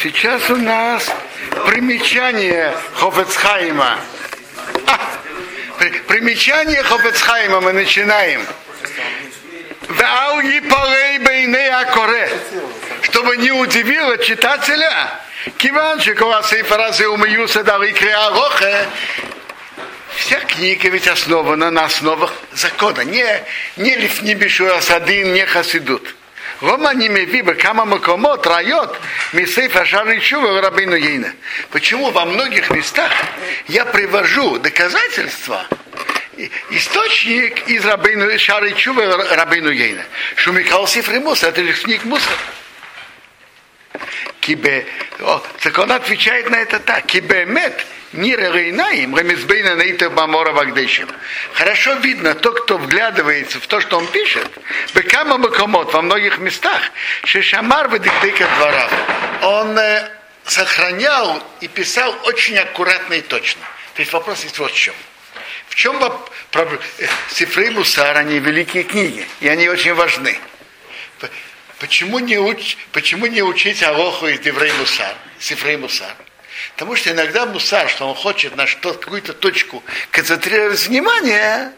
Сейчас у нас примечание Хофецхайма. А, примечание Хофецхайма мы начинаем. Чтобы не удивило читателя, Киванчи фразы умеются дали креарохе. Вся книга ведь основана на основах закона. Не, не лифни бишуасадин, не хасидут. Рома не меви кама макомот райот мисей фашары чува рабину ейна. Почему во многих местах я привожу доказательства, источник из рабину шары чува рабину ейна. Шумикал сифры муса, это же книг муса. Кибе, о, так он отвечает на это так. Кибе мет, Нира Рейнаим, Рамизбейна Наита Бамора Вагдешим. Хорошо видно, то, кто вглядывается в то, что он пишет, Бекама Бакомот во многих местах, Шешамар Вадиктыка двора. Он сохранял и писал очень аккуратно и точно. То есть вопрос есть вот в чем. В чем проблема? Сифрей Мусар, они великие книги, и они очень важны. Почему не, уч, почему не учить Алоху из Деврей Мусар, Сифрей Мусар? Потому что иногда мусар, что он хочет на что, какую-то точку концентрировать внимание,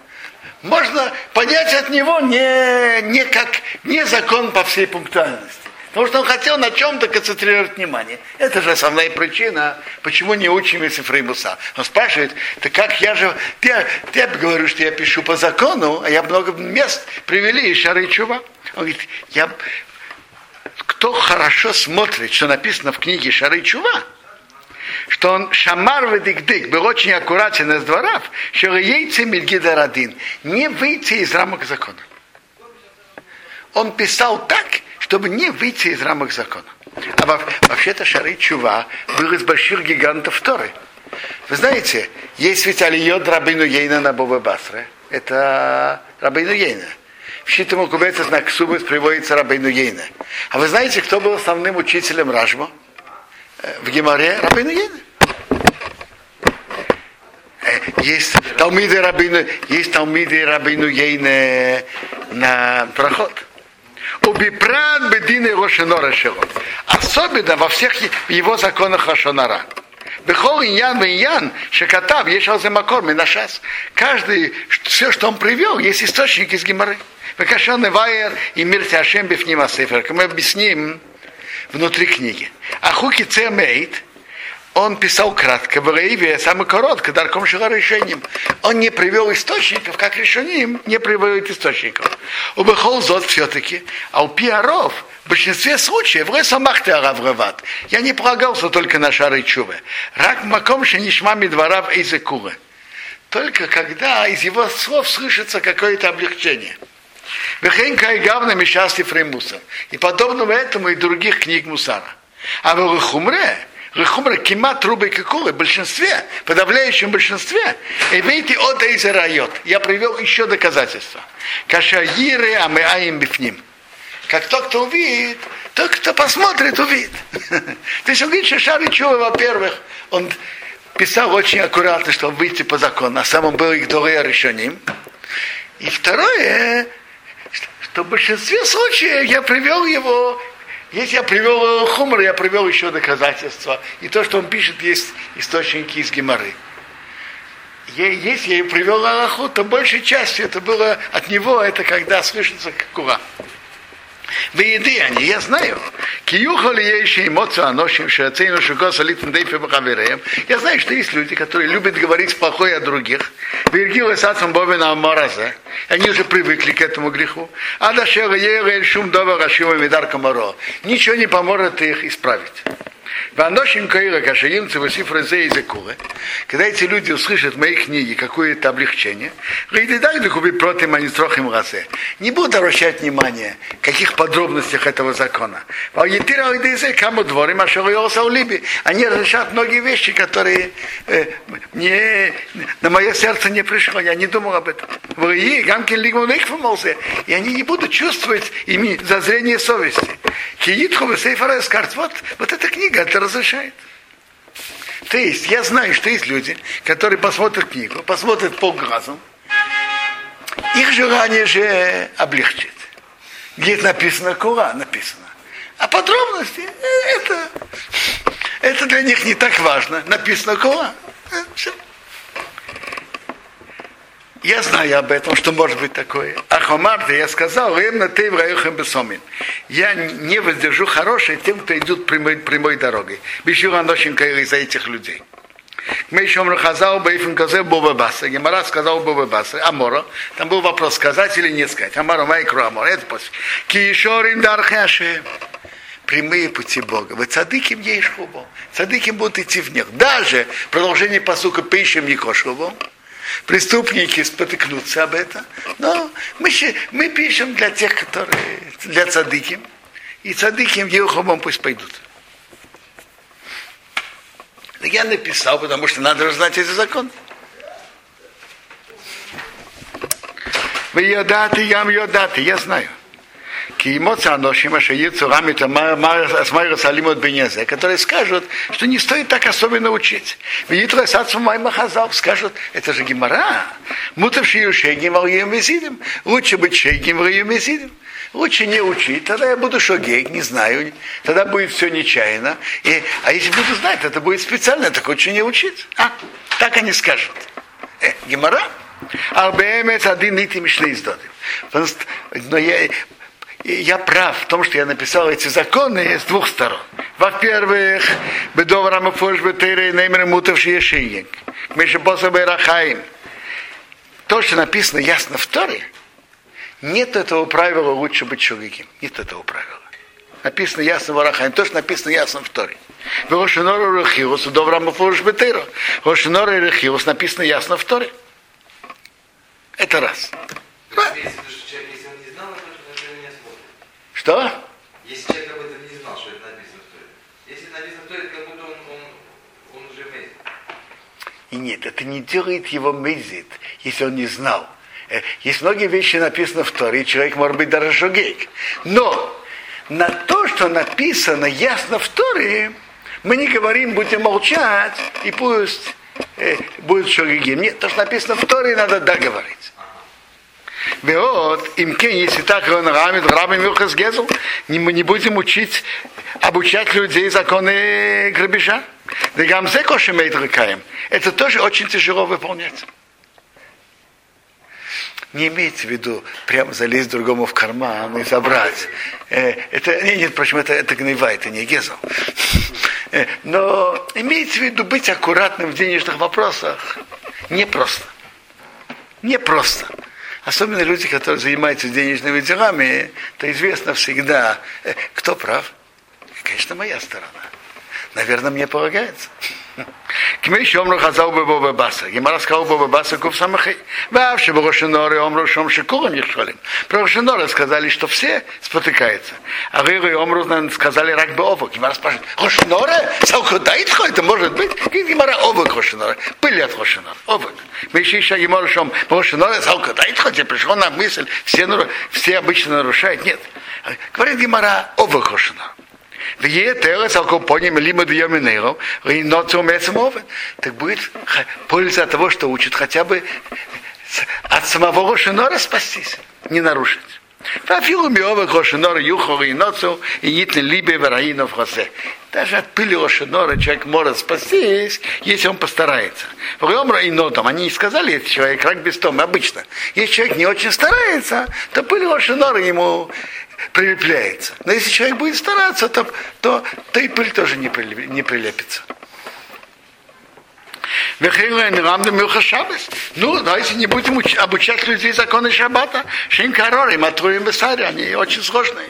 можно понять от него не, не как не закон по всей пунктуальности. Потому что он хотел на чем-то концентрировать внимание. Это же основная причина, почему не учим Сифрей Муса. Он спрашивает, ты как я же, ты, ты говорю, что я пишу по закону, а я много мест привели из Шары Чува. Он говорит, я, кто хорошо смотрит, что написано в книге Шары Чува, что он шамар ведикдик, был очень аккуратен из дворов, что яйца Мильгидарадин, не выйти из рамок закона. Он писал так, чтобы не выйти из рамок закона. А вообще-то Шары Чува был из больших гигантов Торы. Вы знаете, есть ведь Алиот Рабину Ейна на Боба Басре. Это Рабину Ейна. Щитому кубеце знак Субас приводится Рабину Ейна. А вы знаете, кто был основным учителем Ражма? в Геморе Рабину Ейна. Есть Талмиды Рабину, есть Талмиды Рабину Ейна на проход. Убипран бедины Рошенора Шелот. Особенно во всех его законах Рошенора. Бехол иньян иньян, шекатав, ешал за макор, минашас. Каждый, все, что он привел, есть источник из Геморы. Векашан Вайер и мир Тяшем Бифнима Сефер. Мы объясним, внутри книги. А Хуки Цемейт, он писал кратко, в Раиве самый короткий, дарком шила решением. Он не привел источников, как решением не приводит источников. У Бехолзот все-таки, а у Пиаров в большинстве случаев Ресамахты Араврават. Я не полагался только на шары чувы. Рак маком шенишмами дворав эйзекуры. Только когда из его слов слышится какое-то облегчение. Вехенка и гавна мешасти фремуса. И подобного этому и других книг Мусара. А в Рехумре, Рехумре кима трубы какулы, в большинстве, в подавляющем большинстве, и видите, от из райот. Я привел еще доказательства. Кашаиры амеаим бифним. Как тот, кто увидит, тот, кто посмотрит, увидит. То есть он говорит, что Шаричува, во-первых, он писал очень аккуратно, чтобы выйти по закону, а сам он был их долго решением. И второе, что в большинстве случаев я привел его, если я привел хумор, я привел еще доказательства. И то, что он пишет, есть источники из Геморы. Если я привел Аллаху, то большей частью это было от него, это когда слышится кура. Вы еды они, я знаю. Киюхали еще эмоцию аношим, что оценил, что госалитн дейфе Я знаю, что есть люди, которые любят говорить плохое о других. Вергила сацам бобина амаразе. Они уже привыкли к этому греху. А дашега ера шум дова рашима медар камаро. Ничего не поможет их исправить. Ваношим Каира Кашаим Цивасиф Резе и Зекуле. Когда эти люди услышат в моей книге какое-то облегчение, не буду обращать внимание, в каких подробностях этого закона. Они разрешат многие вещи, которые э, мне, на мое сердце не пришло. Я не думал об этом. И они не будут чувствовать ими зазрение совести. Вот, вот эта книга, это разрешает. То есть, я знаю, что есть люди, которые посмотрят книгу, посмотрят полглазом, их желание же облегчить. Где написано Кура, написано. А подробности, э, это для них не так важно. Написано Коа. Все. Я знаю об этом, что может быть такое. Ахомарда я сказал, на ты бесомин. Я не воздержу хорошее тем, кто идет прямой, прямой дорогой. Бешура нощенка из-за этих людей. Мы еще Хазал Бейфин Казе Бубабаса. Гемара сказал Бубабаса. Амора. Там был вопрос, сказать или не сказать. Амора Майкро Амора. Это после. Кишорим Дархашем прямые пути Бога. Вы цадыким ешь хубо. Цадыким будут идти в них. Даже продолжение посука пишем не кошхубо преступники спотыкнутся об этом. Но мы, мы пишем для тех, которые, для цадыки. И цадыки в Ехомом пусть пойдут. Я написал, потому что надо знать эти законы. Вы йодаты, ям йодаты, я знаю. Которые скажут, что не стоит так особенно учить. Скажут, это же гемора. Мутав шиюшегим валюемезидим. Лучше быть шегим валюемезидим. Лучше не учить, тогда я буду шогей, не знаю, тогда будет все нечаянно. И, а если буду знать, это будет специально, так лучше не учить. А? Так они скажут. Э, гемора? Арбеемец один нити мишли издоды. Но я, я прав в том, что я написал эти законы с двух сторон. Во-первых, бедовра мафош бетейре неймер мутавши ешиек. Мешепоса берахаим. То, что написано ясно в Торе, нет этого правила лучше быть человеком. Нет этого правила. Написано ясно в Арахаим. То, что написано ясно в Торе. В Рошинору Рехиус, Довра Мафош Бетейро. Рошинору Рехиус написано ясно в Торе. Это раз. Что? Если человек об этом не знал, что это написано в Торе. Если написано в Торе, как будто он, он, он уже мезит. И нет, это не делает его мезит, если он не знал. Э, есть многие вещи написаны в Торе, и человек может быть даже шогейк. Но на то, что написано ясно в Торе, мы не говорим, будем молчать, и пусть э, будет шогегим. Нет, то, что написано в Торе, надо договорить. Вот, им кен, если так он рамит, рабим Юхас Гезл, мы не будем учить, обучать людей законы грабежа. Да гамзе кошемейт. Это тоже очень тяжело выполнять. Не имейте в виду прямо залезть другому в карман и забрать. Э, это, нет, нет, впрочем, это, это гнева, это не гезл. Э, но имейте в виду быть аккуратным в денежных вопросах непросто. Непросто. Особенно люди, которые занимаются денежными делами, то известно всегда, э, кто прав. Конечно, моя сторона. Наверное, мне полагается. Кмей шомру хазал бы боба баса. Гемара сказал боба баса кув самахей. Вообще бы Рошиноры омру шом шикуром их шолим. Про Рошиноры сказали, что все спотыкаются. А Риру и омру сказали рак бы овок. Гемара спрашивает, Рошиноры? Салку дает это может быть? Гемара овок Рошиноры. Пыль от Рошиноры. Овок. Мы еще еще Гемара шом Рошиноры салку дает хоть. Пришел на мысль, все, все обычно нарушают. Нет. Говорит Гемара овок Рошиноры. Так будет польза от того, что учат, хотя бы от самого Рошинора спастись, не нарушить. Фафилу миова Рошинора юхора и ноцу, и нитны либе вараинов хосе. Даже от пыли Рошинора человек может спастись, если он постарается. Ромра и нотом, они не сказали, если человек рак без тома, обычно. Если человек не очень старается, то пыль Рошинора ему прилепляется. Но если человек будет стараться, то, то, то и пыль тоже не, прилеп, не прилепится. Ну, давайте не будем уч- обучать людей законы шаббата. Шинкароры, матруим бесари, они очень сложные.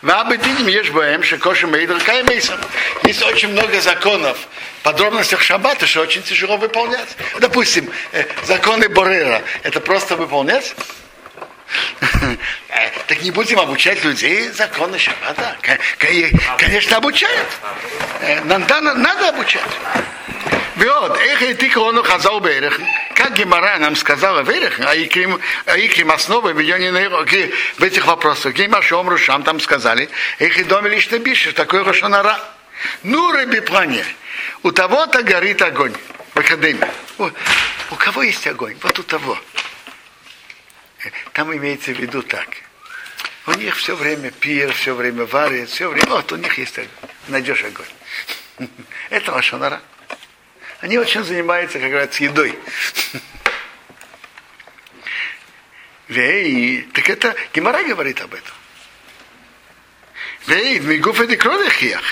Вабединим ешь боем, шекоши мейдр каймейсом. Есть очень много законов, подробностях шаббата, что очень тяжело выполнять. Допустим, э, законы Борера, это просто выполнять? Э, так не будем обучать людей законы шаббата. Конечно, обучают. Э, надо, надо обучать. Вот, эх, и ты крону хазал берех. Как Гемара нам сказала верех, а икрим, а икрим основы в в этих вопросах. Гейма Шомру Шам там сказали, эх, и доме лишь не бишешь, такой Рошанара. Ну, рыби плане, у того-то горит огонь в академии. У кого есть огонь? Вот у того. Там имеется в виду так. У них все время пир, все время варят, все время. Вот у них есть огонь. Найдешь огонь. Это Лошонара. Они очень занимаются, как говорят, с едой. Вей, так это Гимара говорит об этом. Вей, мигуф и декровихиях.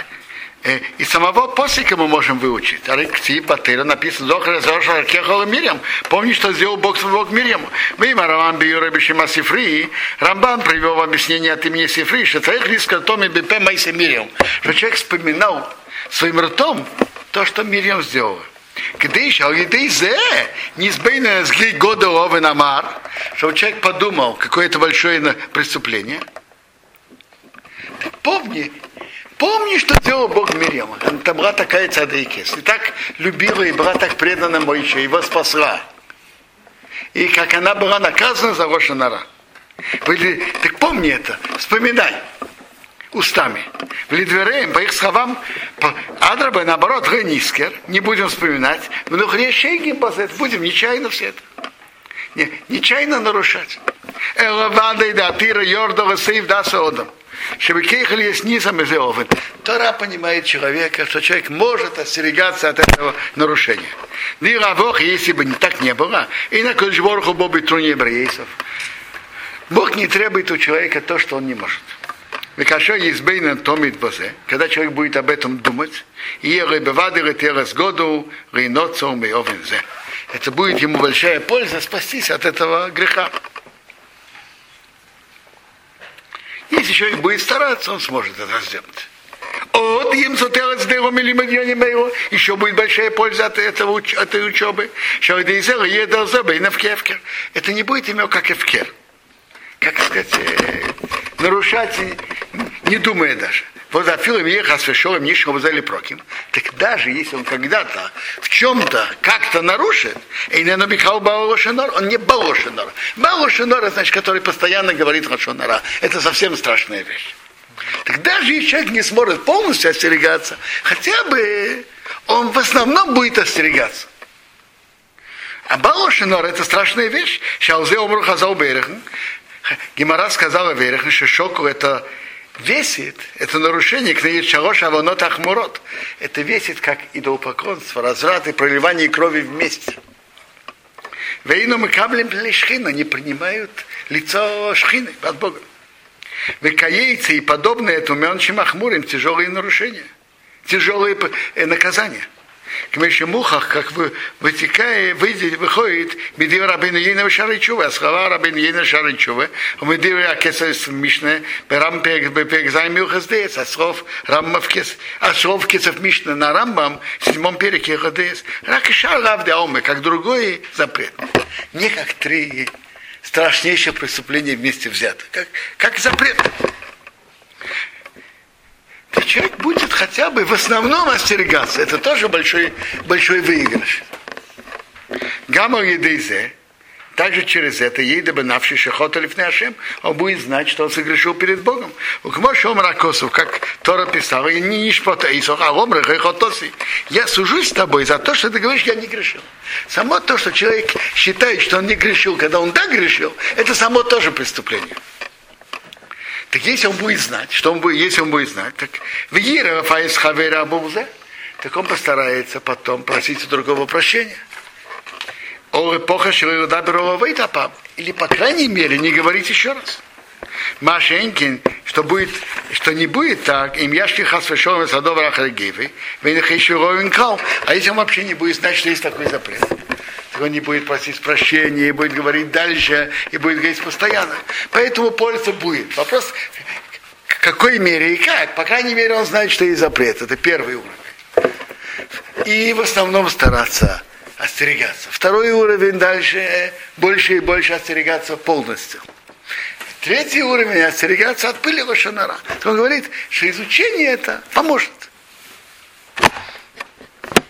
И самого посика мы можем выучить. Арикти Батыра написано Зохар Зошар Кехала Мирьям. Помни, что сделал Бог Бог Мирьям. Мы Рамбан Биюра Бишима Сифри. Рамбан привел объяснение от имени Сифри, что царь Лиска Томи Бепе Майсе Мирьям. Что человек вспоминал своим ртом то, что Мирьям сделала. Кдыш, а зе, низбейно сгли года овен амар, чтобы человек подумал, какое это большое преступление. Помни, помни, что сделал Бог Мирьяма. Она была такая цадейкес. И так любила и была так предана Моише, его спасла. И как она была наказана за Рошанара. Так помни это, вспоминай устами. В Лидвереем, по их словам, Адраба, наоборот, Генискер, не будем вспоминать, но Хрещейгим будем нечаянно все это. Не, нечаянно нарушать. Элавада и датира Йордова сейв даса одам. Чтобы кейхали есть низом из Иовен. Тора понимает человека, что человек может остерегаться от этого нарушения. Ни равох, если бы не так не было, и на Кольжборху Боби труне евреев. Бог не требует у человека то, что он не может. Векашо избейна томит бозе, когда человек будет об этом думать, и рыбевады ретерас году, рейноцо меовензе. Это будет ему большая польза спастись от этого греха. Если человек будет стараться, он сможет это сделать. От им сотелец дером или еще будет большая польза от, этого, от этой учебы. Это не будет иметь как эвкер. Как сказать, нарушать, не думая даже. Вот за филом ехал священным нишего взяли проким. Так даже если он когда-то в чем-то как-то нарушит, и не набихал Баолошинор, он не Баолошинор. Баолошинор, значит, который постоянно говорит Лошонора. Это совсем страшная вещь. Так даже если человек не сможет полностью остерегаться, хотя бы он в основном будет остерегаться. А Балошинор это страшная вещь. Шалзе умру хазал берехан. Гимара сказала Верехан, что шоку это весит, это нарушение книги Чалош Аванот Ахмурот. Это весит как идолопоклонство, разврат и проливание крови вместе. Вейну мы каблем шхина, не принимают лицо шхины от Бога. Векаейцы и подобные этому меньшим ахмурим тяжелые нарушения, тяжелые наказания – к мухах, как вы, вытекает, выйдет, выходит, медир рабин ейна шаричува, а слова рабин ейна шаричува, у медир акесес мишне, берам пек, пек займил хаздеец, а слов рамма в кес, а слов кесов мишне на рамбам, в седьмом переке хаздеец, рак шар лав омы, как другой запрет. Не как три страшнейшие преступления вместе взяты, как, как запрет. То человек будет хотя бы в основном остерегаться. Это тоже большой, большой выигрыш. Гамма едейзе, также через это, ейда бы навши шехота лифнешем, он будет знать, что он согрешил перед Богом. Укмош омра косов, как Тора писала, и не ишпота исох, а омра хохотоси. Я сужусь с тобой за то, что ты говоришь, я не грешил. Само то, что человек считает, что он не грешил, когда он так грешил, это само тоже преступление. Так если он будет знать, что он будет, если он будет знать, так Вегира Фаис Хавера Абуза, так он постарается потом просить у другого прощения. О эпоха Или, по крайней мере, не говорить еще раз. Машенькин, что будет, что не будет так, им яшки хасвешовым садовар ахаргивы, а если он вообще не будет знать, что есть такой запрет он не будет просить прощения, и будет говорить дальше, и будет говорить постоянно. Поэтому польза будет. Вопрос, в какой мере и как. По крайней мере, он знает, что есть запрет. Это первый уровень. И в основном стараться остерегаться. Второй уровень дальше больше и больше остерегаться полностью. Третий уровень остерегаться от пыли лошонара. Он говорит, что изучение это поможет.